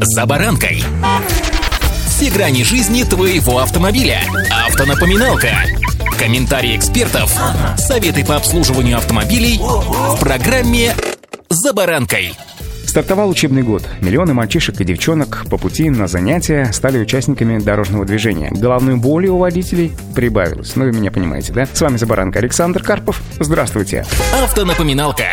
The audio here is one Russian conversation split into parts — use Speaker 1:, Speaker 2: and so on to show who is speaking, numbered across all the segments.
Speaker 1: «За баранкой». Все грани жизни твоего автомобиля. Автонапоминалка. Комментарии экспертов. Советы по обслуживанию автомобилей в программе «За баранкой».
Speaker 2: Стартовал учебный год. Миллионы мальчишек и девчонок по пути на занятия стали участниками дорожного движения. Головной боли у водителей прибавилось. Ну, вы меня понимаете, да? С вами «За баранкой» Александр Карпов. Здравствуйте.
Speaker 1: Автонапоминалка.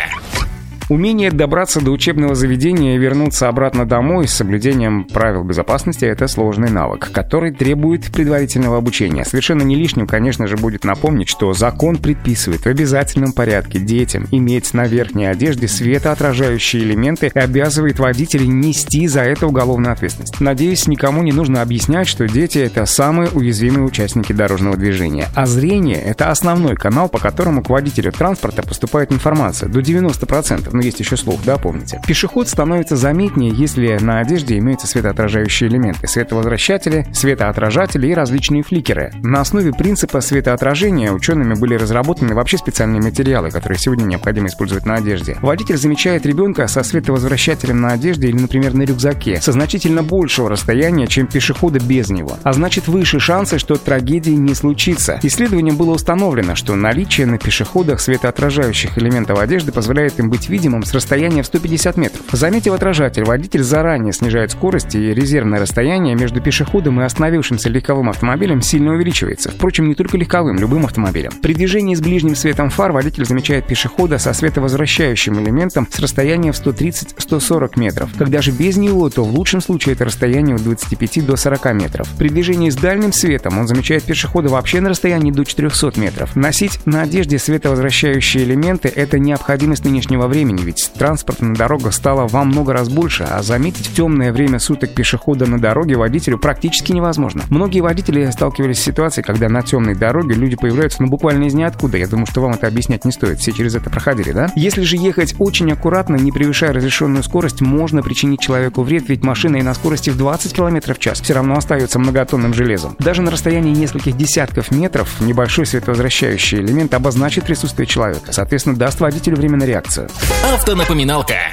Speaker 2: Умение добраться до учебного заведения и вернуться обратно домой с соблюдением правил безопасности – это сложный навык, который требует предварительного обучения. Совершенно не лишним, конечно же, будет напомнить, что закон предписывает в обязательном порядке детям иметь на верхней одежде светоотражающие элементы и обязывает водителей нести за это уголовную ответственность. Надеюсь, никому не нужно объяснять, что дети – это самые уязвимые участники дорожного движения. А зрение – это основной канал, по которому к водителю транспорта поступает информация до 90% есть еще слух, да, помните? Пешеход становится заметнее, если на одежде имеются светоотражающие элементы, световозвращатели, светоотражатели и различные фликеры. На основе принципа светоотражения учеными были разработаны вообще специальные материалы, которые сегодня необходимо использовать на одежде. Водитель замечает ребенка со световозвращателем на одежде или, например, на рюкзаке со значительно большего расстояния, чем пешехода без него. А значит, выше шансы, что трагедии не случится. Исследованием было установлено, что наличие на пешеходах светоотражающих элементов одежды позволяет им быть видимым максимум с расстояния в 150 метров. Заметив отражатель, водитель заранее снижает скорость и резервное расстояние между пешеходом и остановившимся легковым автомобилем сильно увеличивается. Впрочем, не только легковым, любым автомобилем. При движении с ближним светом фар водитель замечает пешехода со световозвращающим элементом с расстояния в 130-140 метров. Когда же без него, то в лучшем случае это расстояние от 25 до 40 метров. При движении с дальним светом он замечает пешехода вообще на расстоянии до 400 метров. Носить на одежде световозвращающие элементы – это необходимость нынешнего времени, ведь транспорта на дорогах стало во много раз больше, а заметить в темное время суток пешехода на дороге водителю практически невозможно. Многие водители сталкивались с ситуацией, когда на темной дороге люди появляются ну буквально из ниоткуда. Я думаю, что вам это объяснять не стоит. Все через это проходили, да? Если же ехать очень аккуратно, не превышая разрешенную скорость, можно причинить человеку вред, ведь машина и на скорости в 20 км в час все равно остается многотонным железом. Даже на расстоянии нескольких десятков метров небольшой световозвращающий элемент обозначит присутствие человека, соответственно, даст водителю время на реакцию.
Speaker 1: Автонапоминалка.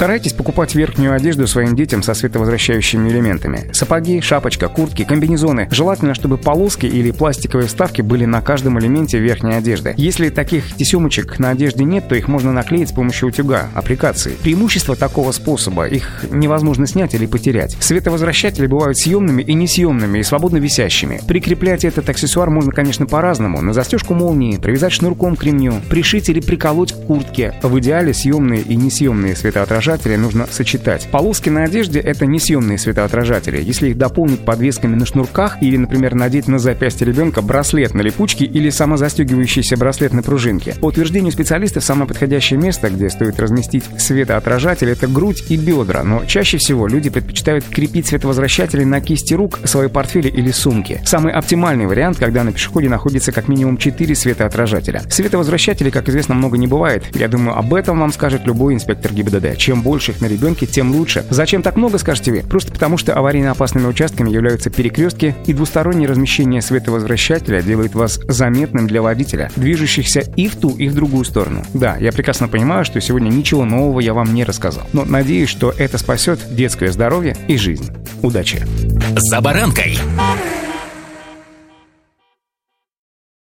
Speaker 2: Старайтесь покупать верхнюю одежду своим детям со световозвращающими элементами. Сапоги, шапочка, куртки, комбинезоны. Желательно, чтобы полоски или пластиковые вставки были на каждом элементе верхней одежды. Если таких тесемочек на одежде нет, то их можно наклеить с помощью утюга, аппликации. Преимущество такого способа – их невозможно снять или потерять. Световозвращатели бывают съемными и несъемными, и свободно висящими. Прикреплять этот аксессуар можно, конечно, по-разному. На застежку молнии, привязать шнурком к ремню, пришить или приколоть к куртке. В идеале съемные и несъемные светоотражатели светоотражатели нужно сочетать. Полоски на одежде — это несъемные светоотражатели. Если их дополнить подвесками на шнурках или, например, надеть на запястье ребенка браслет на липучке или самозастегивающийся браслет на пружинке. По утверждению специалистов, самое подходящее место, где стоит разместить светоотражатель, это грудь и бедра, но чаще всего люди предпочитают крепить световозвращатели на кисти рук, свои портфели или сумки. Самый оптимальный вариант, когда на пешеходе находится как минимум 4 светоотражателя. Световозвращателей, как известно, много не бывает. Я думаю, об этом вам скажет любой инспектор ГИБДД. Чем чем больше их на ребенке, тем лучше. Зачем так много, скажете вы? Просто потому, что аварийно опасными участками являются перекрестки, и двустороннее размещение световозвращателя делает вас заметным для водителя, движущихся и в ту, и в другую сторону. Да, я прекрасно понимаю, что сегодня ничего нового я вам не рассказал, но надеюсь, что это спасет детское здоровье и жизнь. Удачи!
Speaker 1: За баранкой!